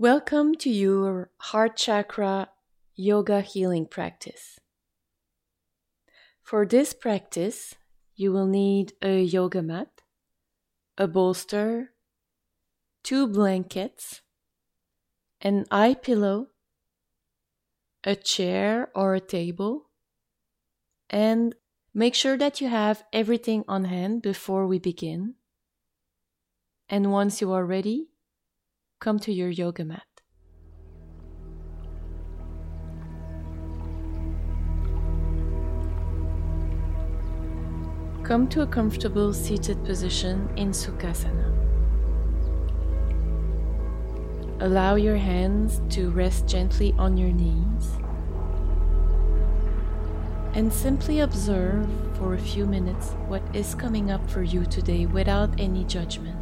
Welcome to your heart chakra yoga healing practice. For this practice, you will need a yoga mat, a bolster, two blankets, an eye pillow, a chair or a table, and make sure that you have everything on hand before we begin. And once you are ready, come to your yoga mat. Come to a comfortable seated position in Sukhasana. Allow your hands to rest gently on your knees and simply observe for a few minutes what is coming up for you today without any judgment.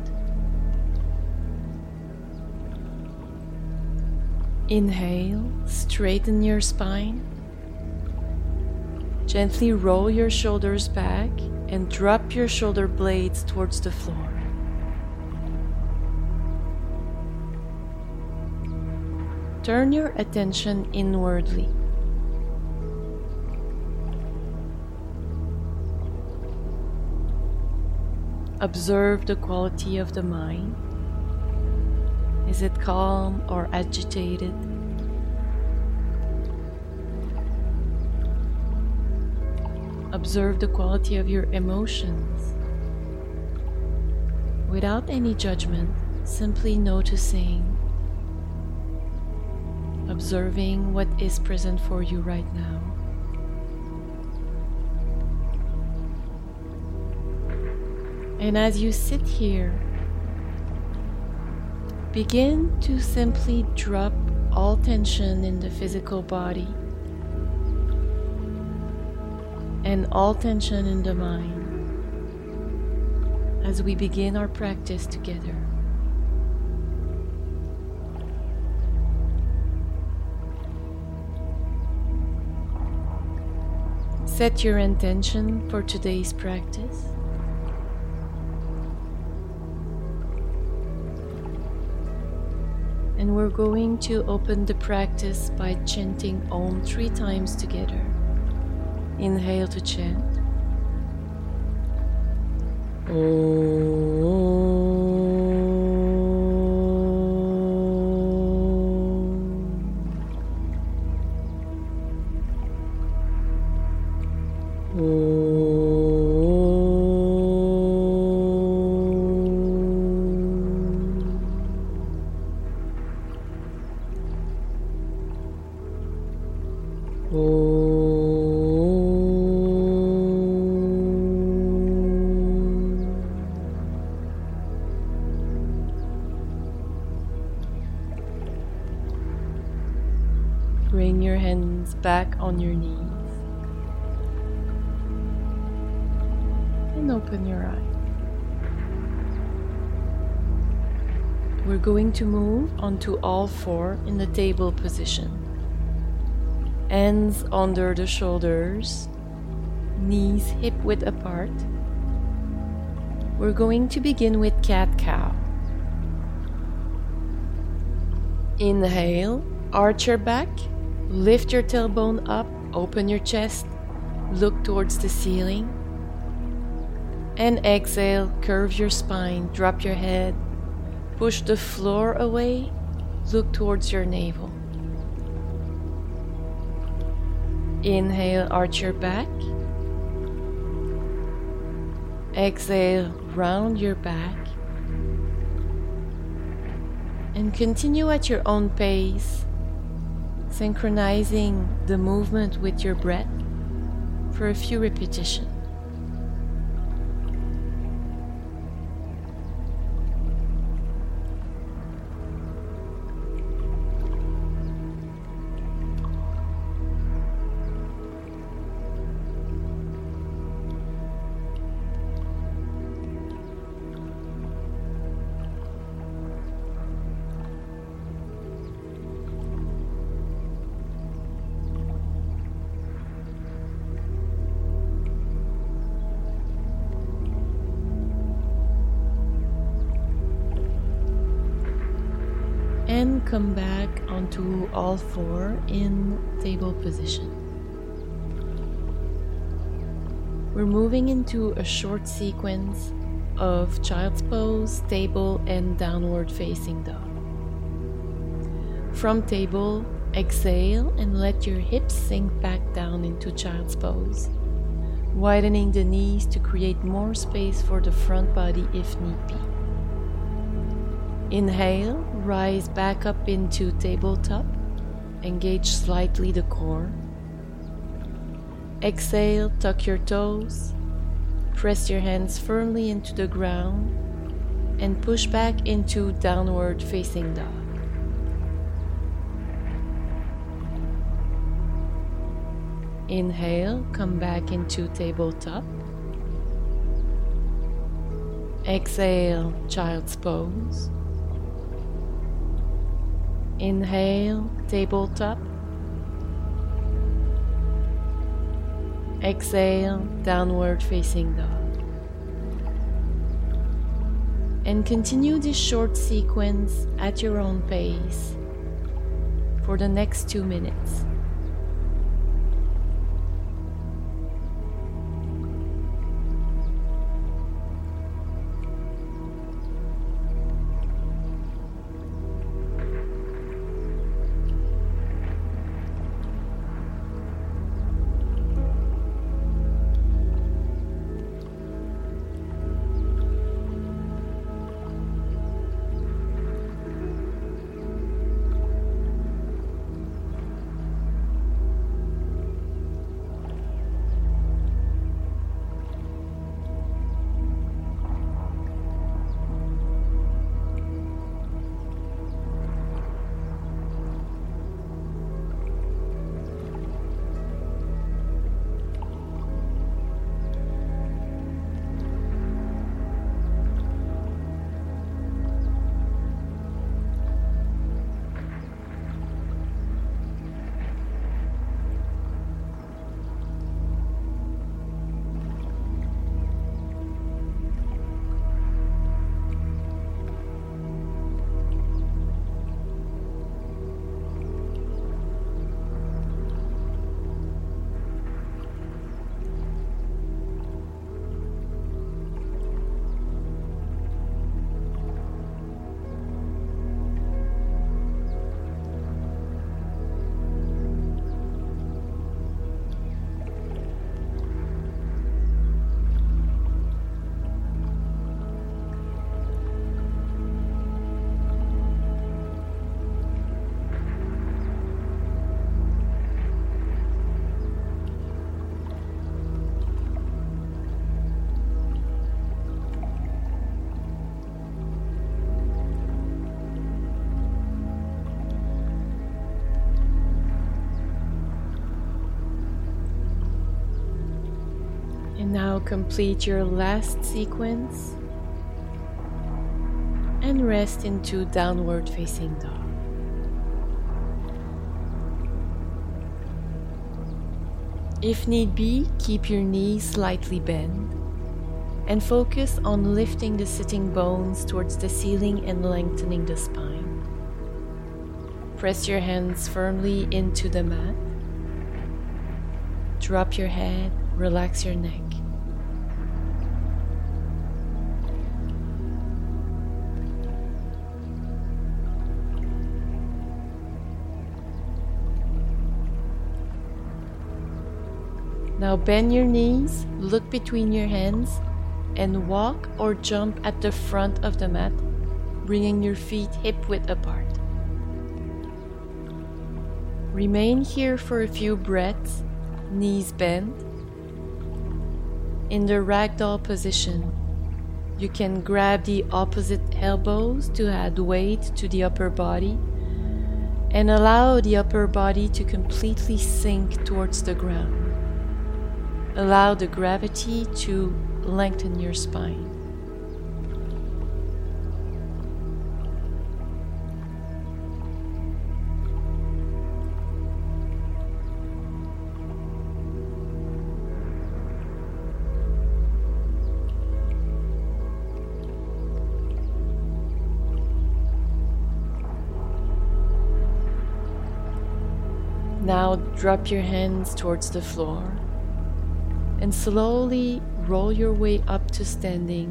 Inhale, straighten your spine. Gently roll your shoulders back and drop your shoulder blades towards the floor. Turn your attention inwardly. Observe the quality of the mind. Is it calm or agitated? Observe the quality of your emotions. Without any judgment, simply noticing, observing what is present for you right now. And as you sit here, Begin to simply drop all tension in the physical body and all tension in the mind as we begin our practice together. Set your intention for today's practice. We're going to open the practice by chanting Om three times together. Inhale to chant. Om. Onto all four in the table position. Hands under the shoulders, knees hip width apart. We're going to begin with cat cow. Inhale, arch your back, lift your tailbone up, open your chest, look towards the ceiling. And exhale, curve your spine, drop your head, push the floor away, look towards your navel. Inhale, arch your back. Exhale, round your back. And continue at your own pace, synchronizing the movement with your breath for a few repetitions. Come back onto all four in table position. We're moving into a short sequence of child's pose, table, and downward facing dog. From table, exhale and let your hips sink back down into child's pose, widening the knees to create more space for the front body if need be. Inhale, rise back up into tabletop, engage slightly the core. Exhale, tuck your toes, press your hands firmly into the ground, and push back into downward facing dog. Inhale, come back into tabletop. Exhale, child's pose. Inhale, tabletop. Exhale, downward facing dog. And continue this short sequence at your own pace for the next two minutes. Complete your last sequence and rest into downward facing dog. If need be, keep your knees slightly bent and focus on lifting the sitting bones towards the ceiling and lengthening the spine. Press your hands firmly into the mat. Drop your head, relax your neck. Bend your knees, look between your hands, and walk or jump at the front of the mat, bringing your feet hip width apart. Remain here for a few breaths, knees bent. In the ragdoll position, you can grab the opposite elbows to add weight to the upper body and allow the upper body to completely sink towards the ground. Allow the gravity to lengthen your spine. Now drop your hands towards the floor and slowly roll your way up to standing,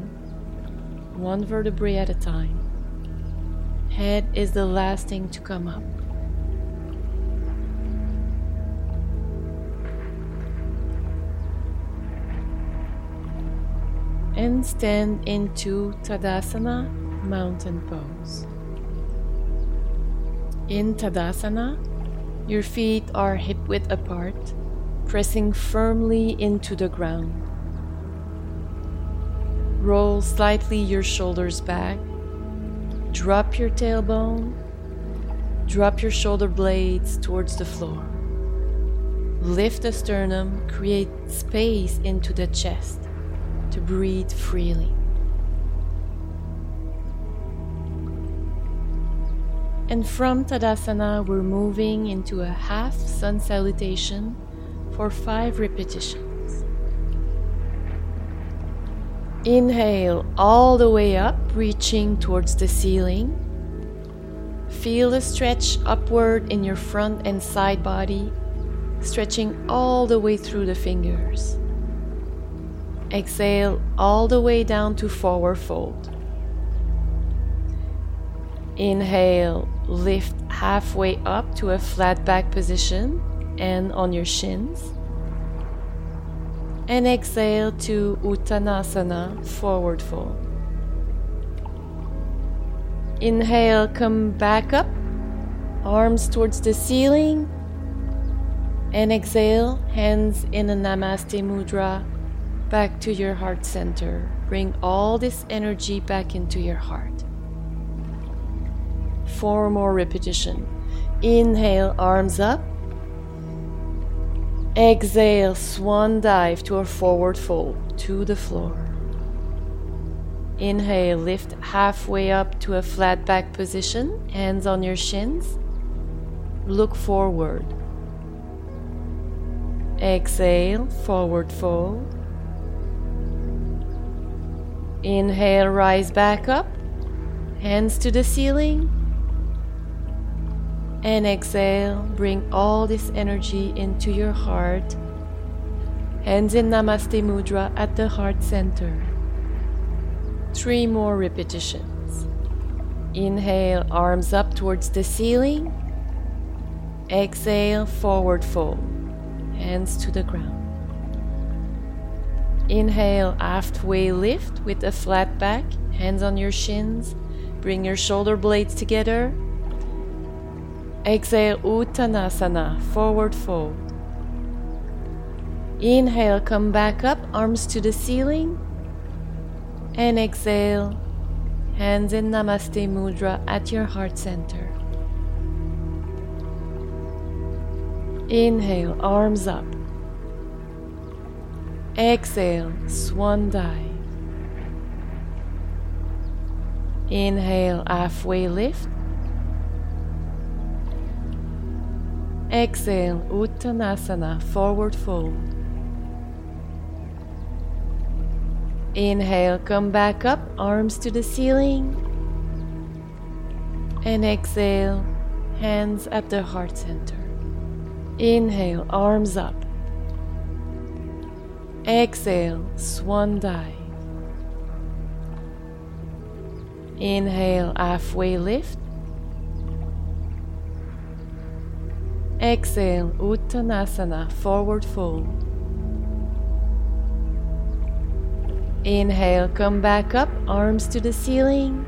one vertebrae at a time. Head is the last thing to come up. And stand into Tadasana Mountain Pose. In Tadasana, your feet are hip width apart, pressing firmly into the ground. Roll slightly your shoulders back. Drop your tailbone. Drop your shoulder blades towards the floor. Lift the sternum, create space into the chest to breathe freely. And from Tadasana, we're moving into a half sun salutation for five repetitions. Inhale all the way up, reaching towards the ceiling. Feel the stretch upward in your front and side body, stretching all the way through the fingers. Exhale all the way down to forward fold. Inhale, lift halfway up to a flat back position and on your shins. And exhale to Uttanasana, forward fold. Inhale, come back up, arms towards the ceiling. And exhale, hands in a Namaste Mudra, back to your heart center. Bring all this energy back into your heart four more repetition. Inhale, arms up. Exhale, swan dive to a forward fold to the floor. Inhale, lift halfway up to a flat back position, hands on your shins. Look forward. Exhale, forward fold. Inhale, rise back up, hands to the ceiling. And exhale, bring all this energy into your heart. Hands in Namaste Mudra at the heart center. Three more repetitions. Inhale, arms up towards the ceiling. Exhale, forward fold, hands to the ground. Inhale, halfway lift with a flat back, hands on your shins. Bring your shoulder blades together Exhale Uttanasana, forward fold. Inhale, come back up, arms to the ceiling. And exhale, hands in Namaste Mudra at your heart center. Inhale, arms up. Exhale, swan dive. Inhale, halfway lift. Exhale, Uttanasana, forward fold. Inhale, come back up, arms to the ceiling. And exhale, hands at the heart center. Inhale, arms up. Exhale, swan dive. Inhale, halfway lift. Exhale, Uttanasana, forward fold. Inhale, come back up, arms to the ceiling.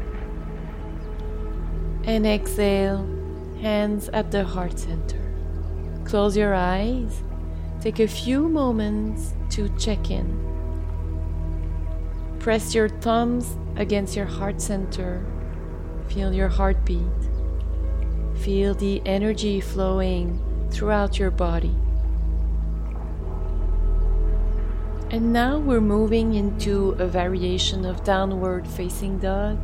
And exhale, hands at the heart center. Close your eyes. Take a few moments to check in. Press your thumbs against your heart center. Feel your heartbeat. Feel the energy flowing throughout your body. And now we're moving into a variation of downward facing dog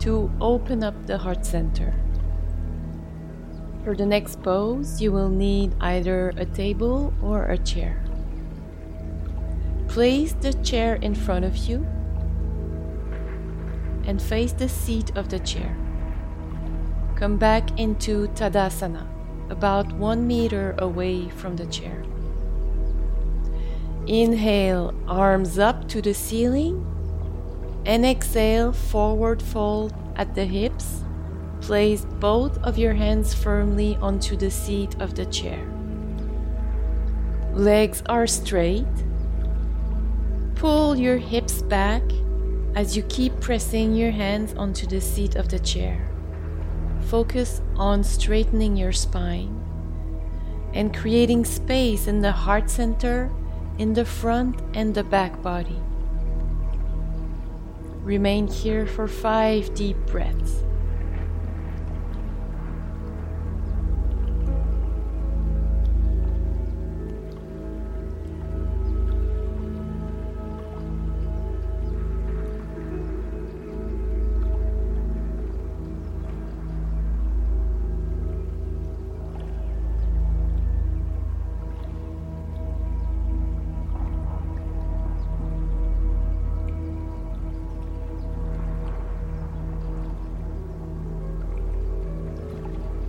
to open up the heart center. For the next pose, you will need either a table or a chair. Place the chair in front of you and face the seat of the chair. Come back into Tadasana, about one meter away from the chair. Inhale, arms up to the ceiling, and exhale, forward fold at the hips. Place both of your hands firmly onto the seat of the chair. Legs are straight. Pull your hips back as you keep pressing your hands onto the seat of the chair. Focus on straightening your spine and creating space in the heart center, in the front and the back body. Remain here for five deep breaths.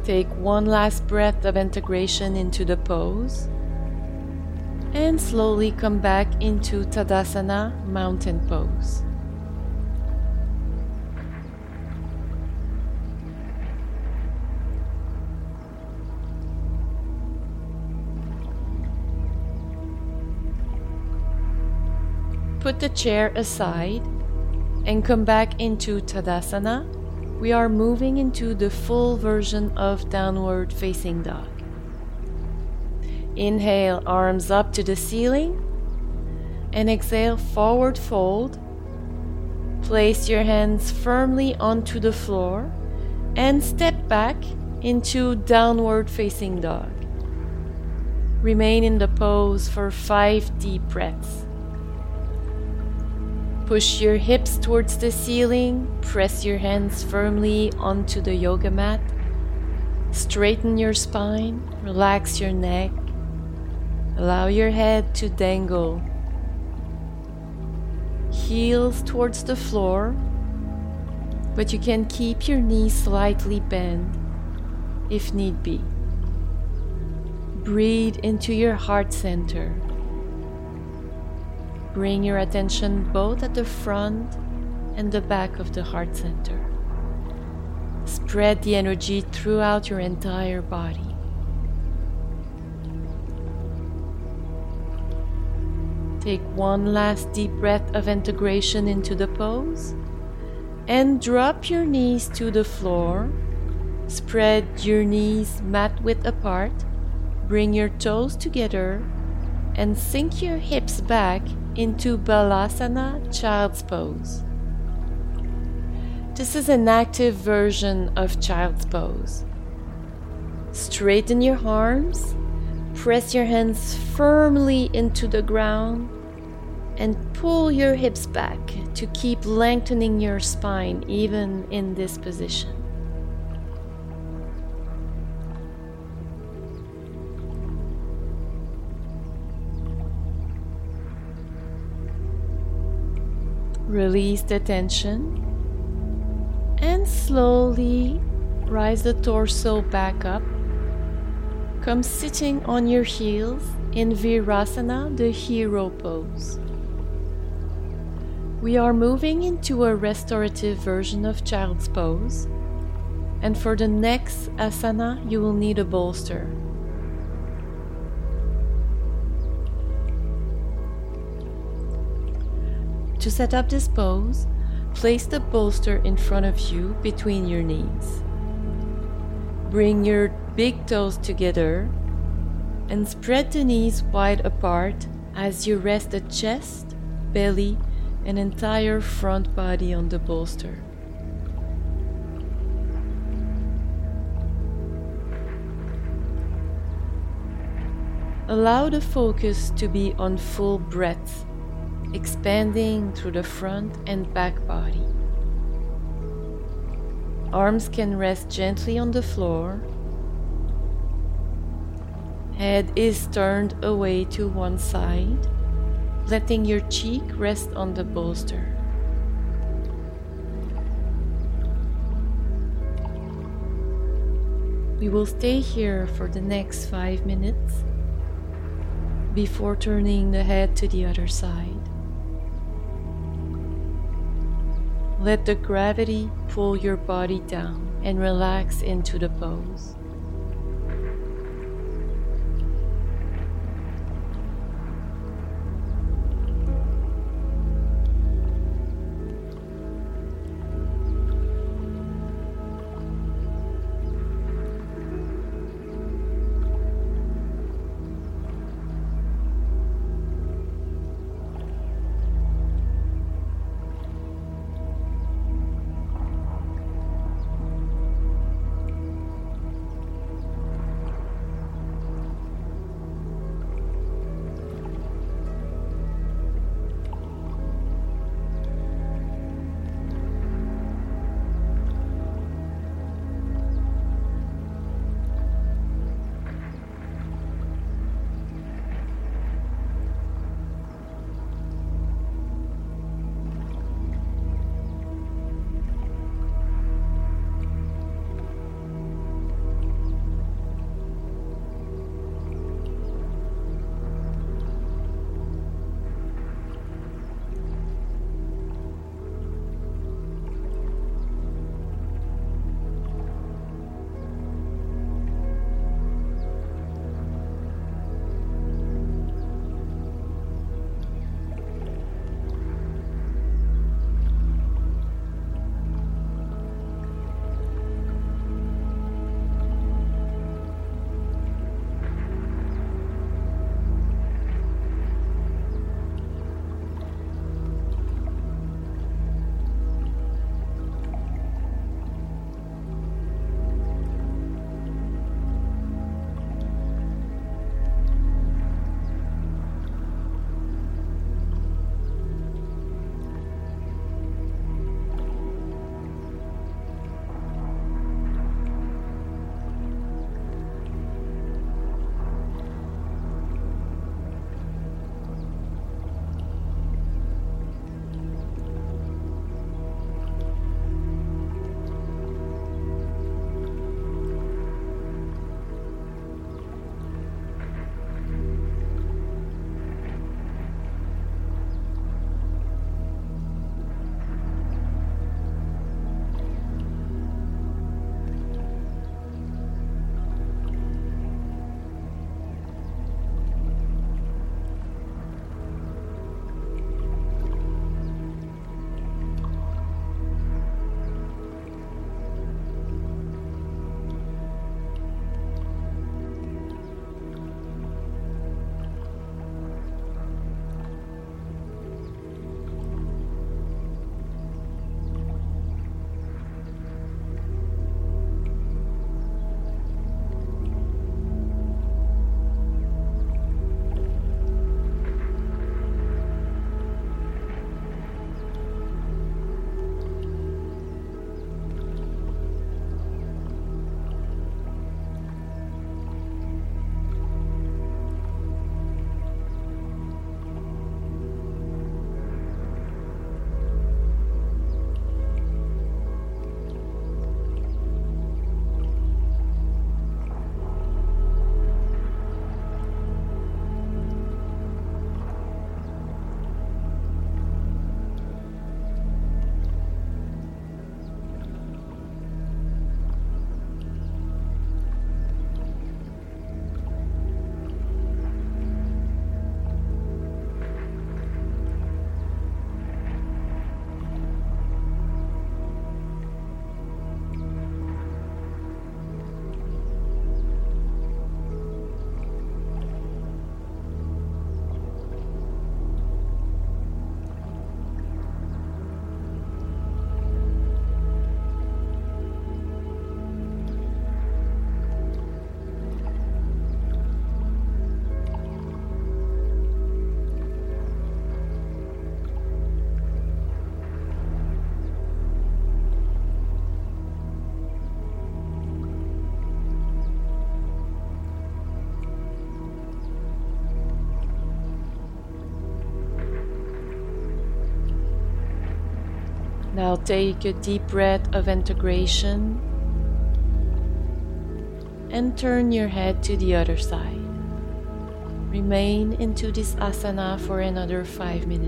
Take one last breath of integration into the pose and slowly come back into Tadasana mountain pose. Put the chair aside and come back into Tadasana we are moving into the full version of downward facing dog. Inhale, arms up to the ceiling, and exhale, forward fold. Place your hands firmly onto the floor and step back into downward facing dog. Remain in the pose for five deep breaths. Push your hips towards the ceiling, press your hands firmly onto the yoga mat. Straighten your spine, relax your neck. Allow your head to dangle. Heels towards the floor, but you can keep your knees slightly bent if need be. Breathe into your heart center. Bring your attention both at the front and the back of the heart center. Spread the energy throughout your entire body. Take one last deep breath of integration into the pose and drop your knees to the floor. Spread your knees mat width apart. Bring your toes together and sink your hips back into Balasana Child's Pose. This is an active version of Child's Pose. Straighten your arms, press your hands firmly into the ground, and pull your hips back to keep lengthening your spine even in this position. Release the tension and slowly rise the torso back up. Come sitting on your heels in Virasana, the hero pose. We are moving into a restorative version of child's pose, and for the next asana, you will need a bolster. To set up this pose, place the bolster in front of you between your knees. Bring your big toes together and spread the knees wide apart as you rest the chest, belly, and entire front body on the bolster. Allow the focus to be on full breath expanding through the front and back body. Arms can rest gently on the floor. Head is turned away to one side, letting your cheek rest on the bolster. We will stay here for the next five minutes before turning the head to the other side. Let the gravity pull your body down and relax into the pose. Now take a deep breath of integration. and turn your head to the other side. Remain into this asana for another 5 minutes.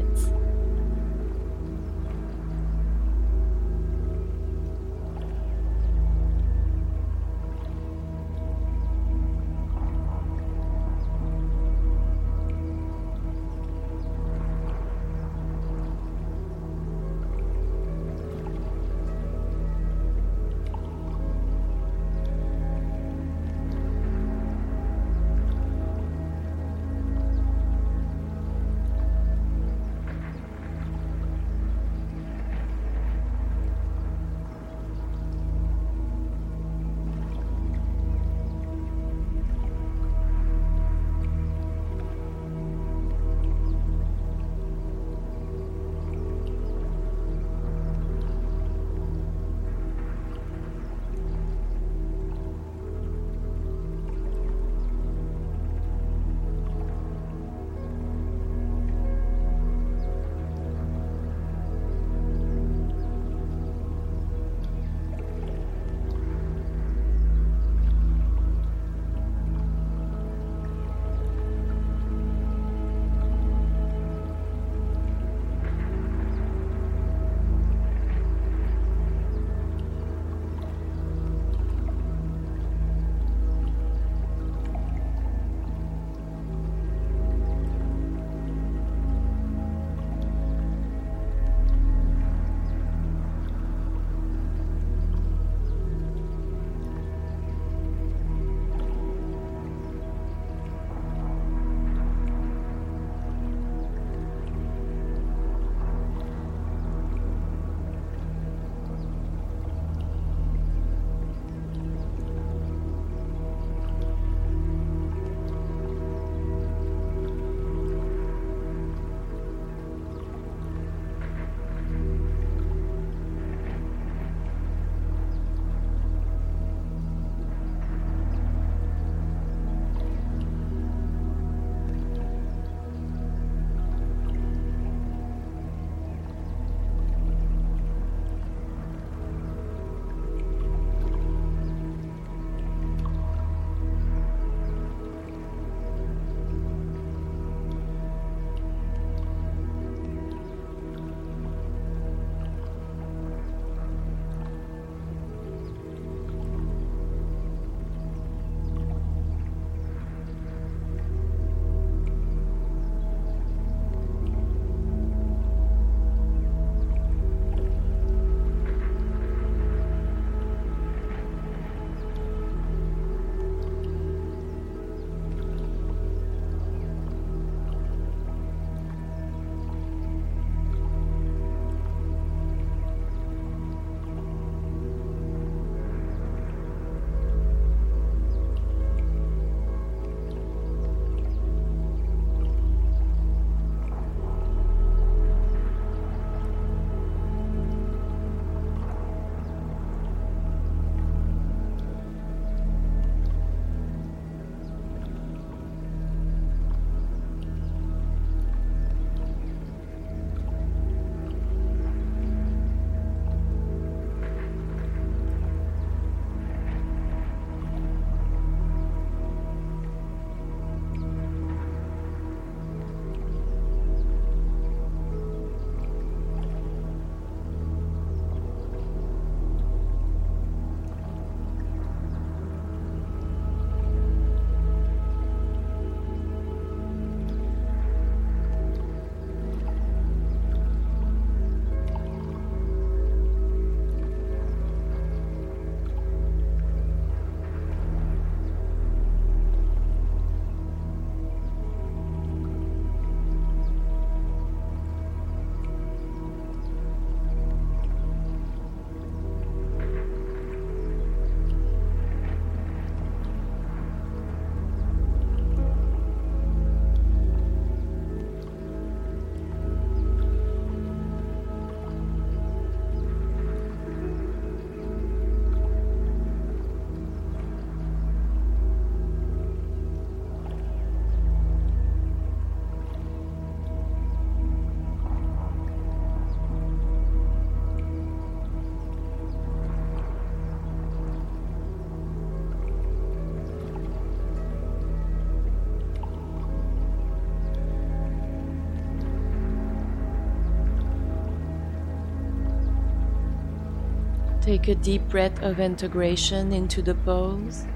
Take a deep breath of integration into the pose.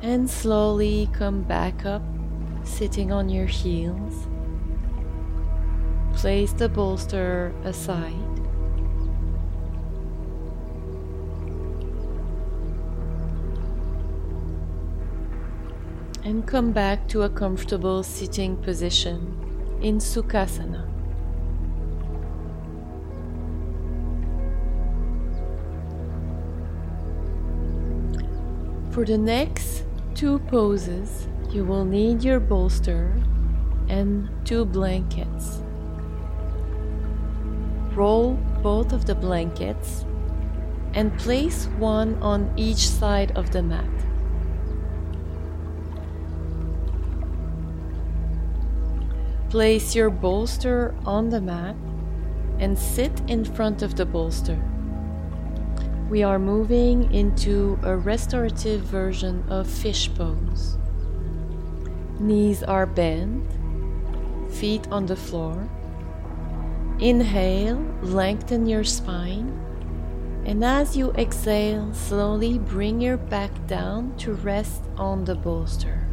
And slowly come back up, sitting on your heels. Place the bolster aside. And come back to a comfortable sitting position in Sukhasana. For the next two poses, you will need your bolster and two blankets. Roll both of the blankets and place one on each side of the mat. Place your bolster on the mat and sit in front of the bolster. We are moving into a restorative version of fish pose. Knees are bent, feet on the floor. Inhale, lengthen your spine. And as you exhale, slowly bring your back down to rest on the bolster.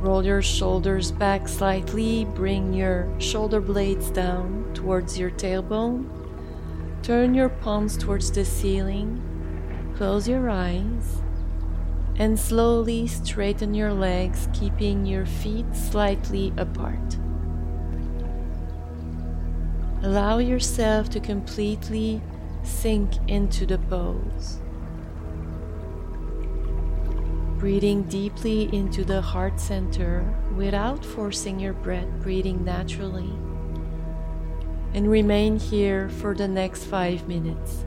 Roll your shoulders back slightly, bring your shoulder blades down towards your tailbone. Turn your palms towards the ceiling. Close your eyes and slowly straighten your legs, keeping your feet slightly apart. Allow yourself to completely sink into the pose breathing deeply into the heart center without forcing your breath, breathing naturally. And remain here for the next five minutes.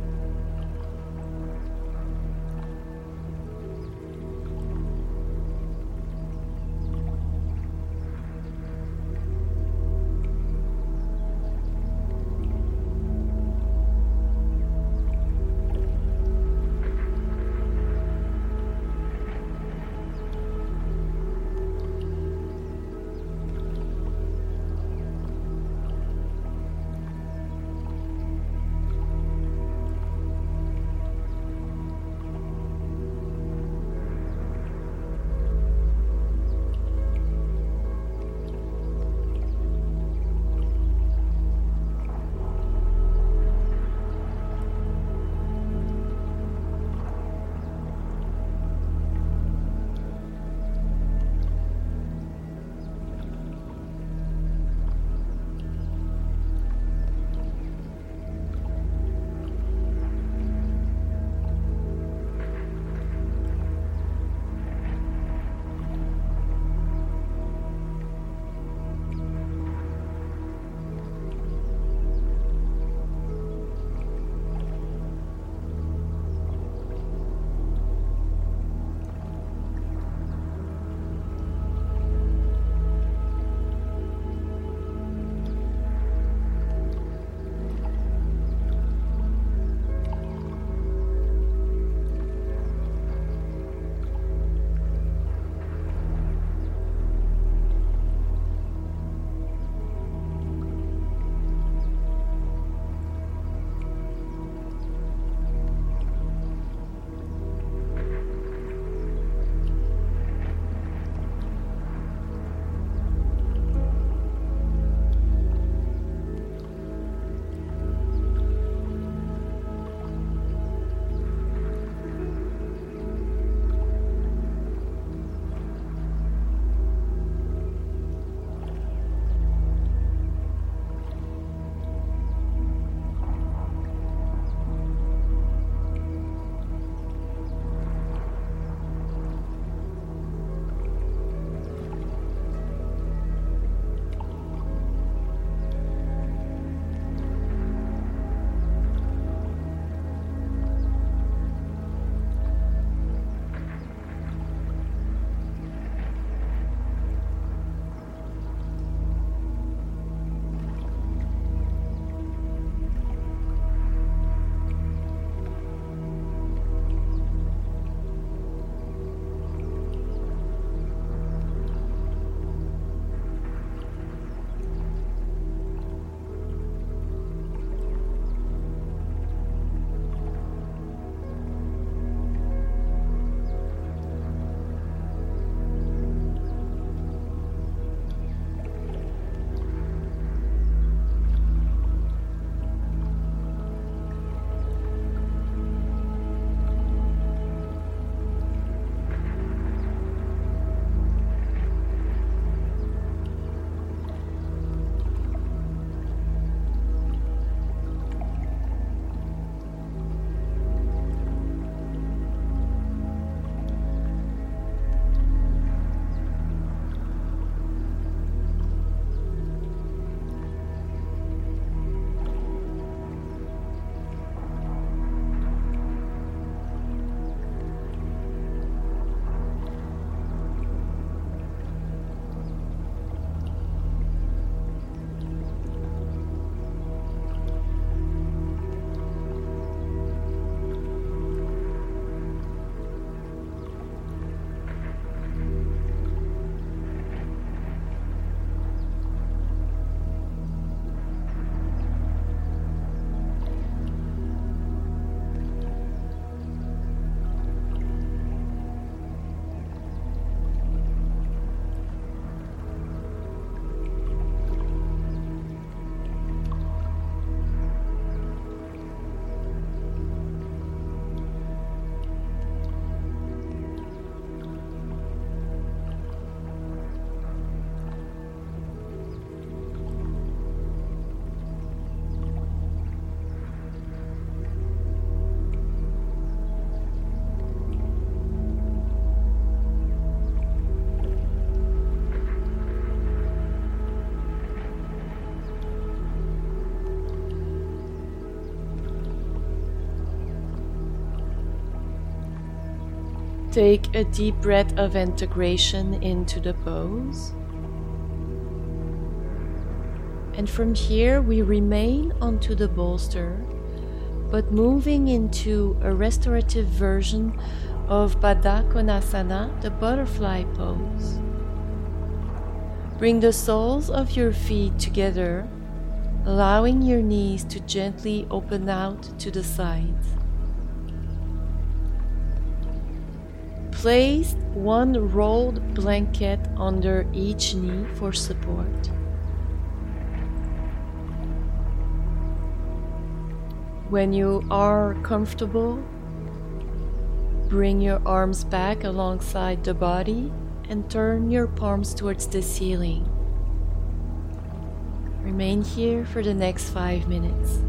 Take a deep breath of integration into the pose. And from here, we remain onto the bolster, but moving into a restorative version of Baddha Konasana, the butterfly pose. Bring the soles of your feet together, allowing your knees to gently open out to the sides. Place one rolled blanket under each knee for support. When you are comfortable, bring your arms back alongside the body and turn your palms towards the ceiling. Remain here for the next five minutes.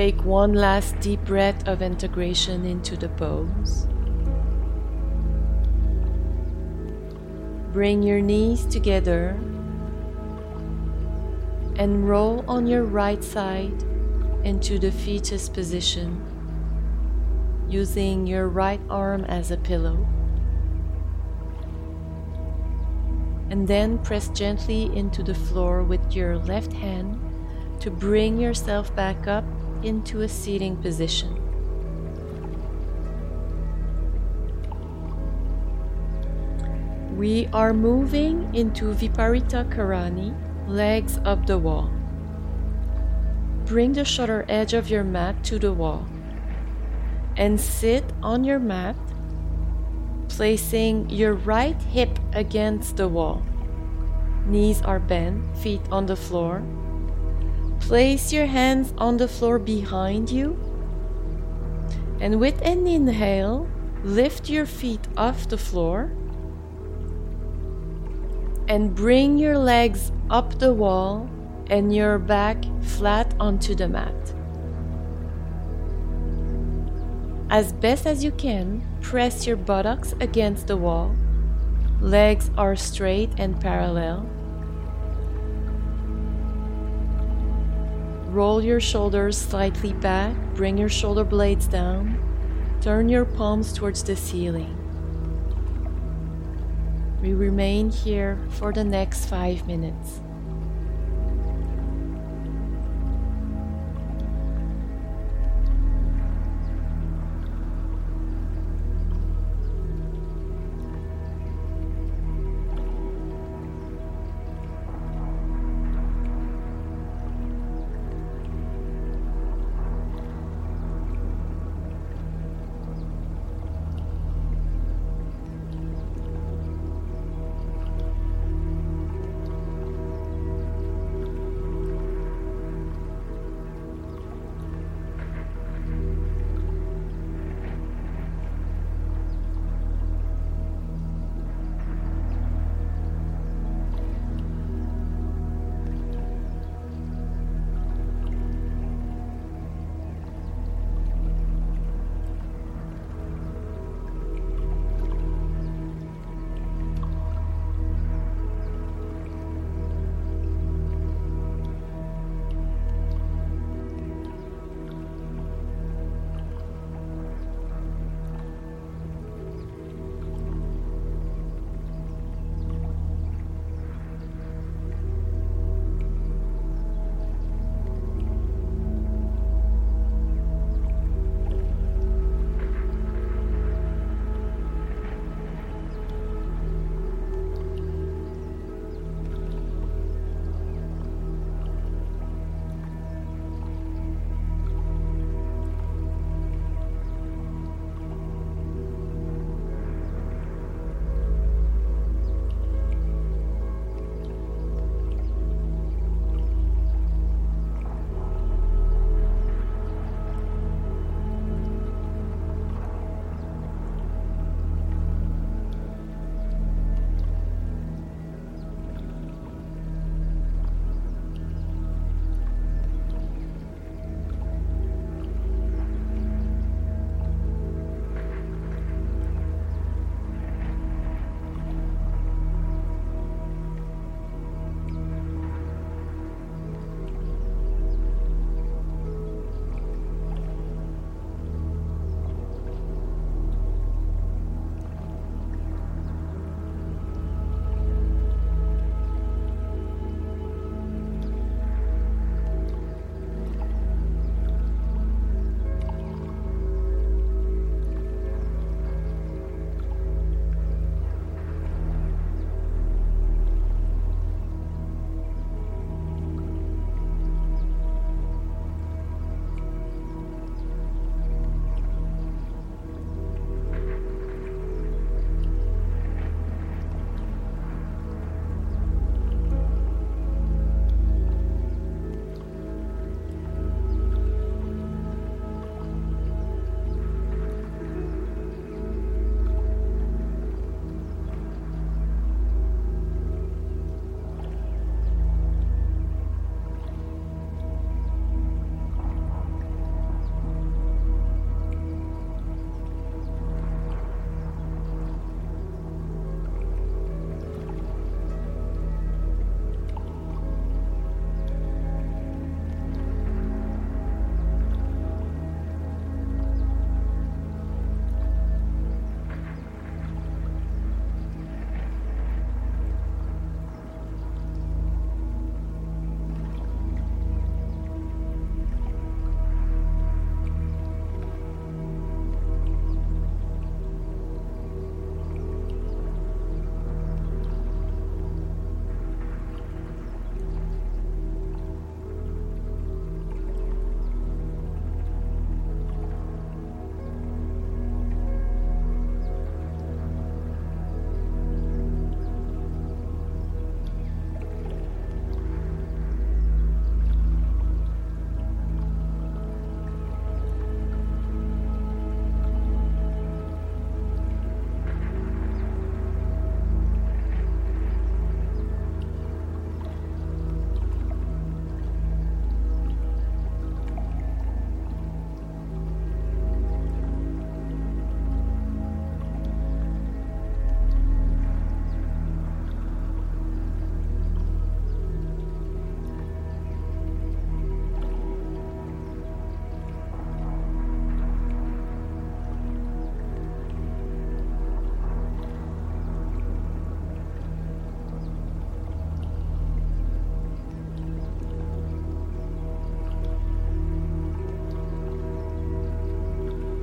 Take one last deep breath of integration into the pose. Bring your knees together and roll on your right side into the fetus position using your right arm as a pillow. And then press gently into the floor with your left hand to bring yourself back up into a seating position. We are moving into Viparita Karani, legs up the wall. Bring the shoulder edge of your mat to the wall and sit on your mat, placing your right hip against the wall. Knees are bent, feet on the floor. Place your hands on the floor behind you. And with an inhale, lift your feet off the floor and bring your legs up the wall and your back flat onto the mat. As best as you can, press your buttocks against the wall. Legs are straight and parallel. Roll your shoulders slightly back, bring your shoulder blades down, turn your palms towards the ceiling. We remain here for the next five minutes.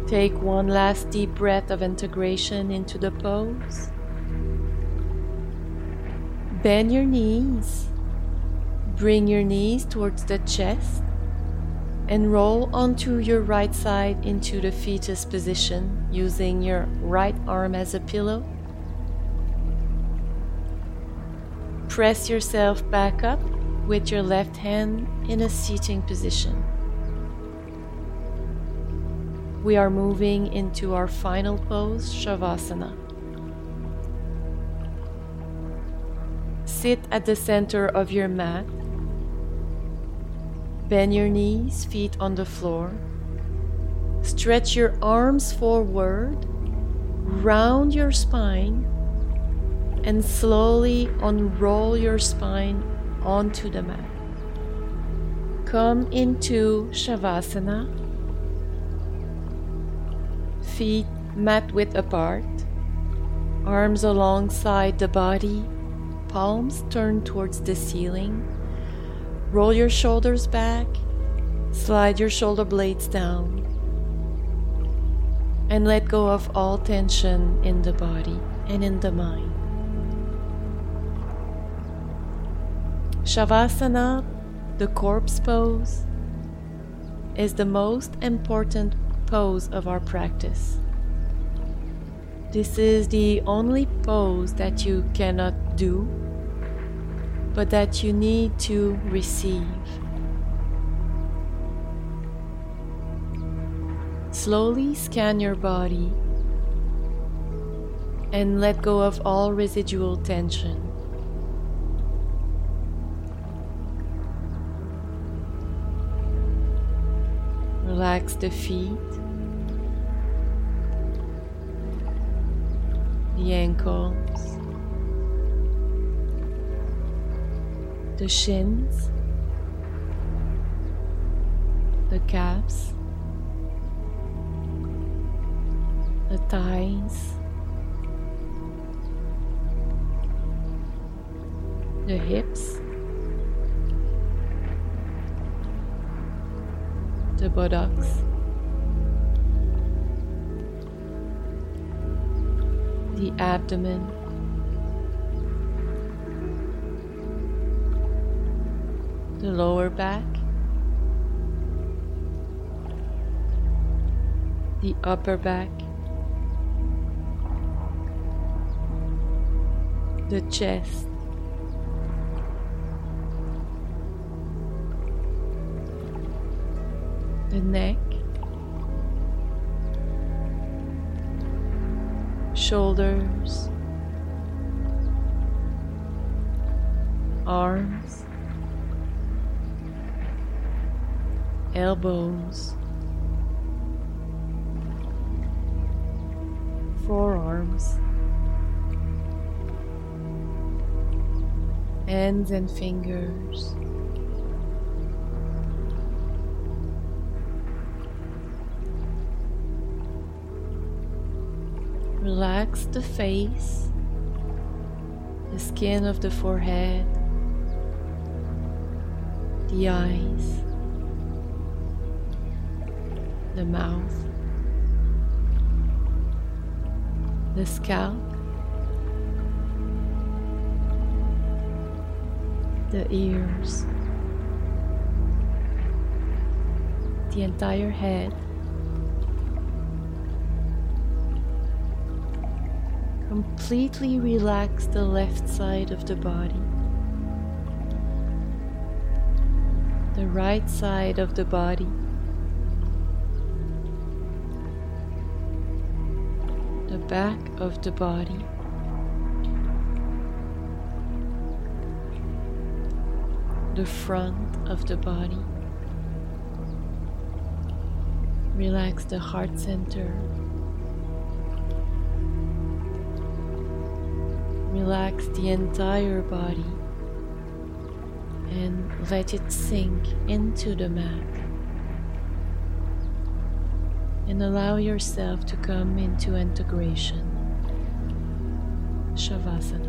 Take one last deep breath of integration into the pose. Bend your knees. Bring your knees towards the chest and roll onto your right side into the fetus position using your right arm as a pillow. Press yourself back up with your left hand in a seating position. We are moving into our final pose, Shavasana. Sit at the center of your mat. Bend your knees, feet on the floor. Stretch your arms forward, round your spine, and slowly unroll your spine onto the mat. Come into Shavasana feet mat width apart, arms alongside the body, palms turned towards the ceiling. Roll your shoulders back, slide your shoulder blades down, and let go of all tension in the body and in the mind. Shavasana, the corpse pose, is the most important pose of our practice. This is the only pose that you cannot do, but that you need to receive. Slowly scan your body and let go of all residual tension. Relax the feet, the ankles, the shins, the calves, the thighs, the hips. The buttocks. The abdomen. The lower back. The upper back. The chest. The neck, shoulders, arms, elbows, forearms, hands and fingers. The face, the skin of the forehead, the eyes, the mouth, the scalp, the ears, the entire head. Completely relax the left side of the body, the right side of the body, the back of the body. The front of the body. Relax the heart center Relax the entire body and let it sink into the mat. And allow yourself to come into integration. Shavasana.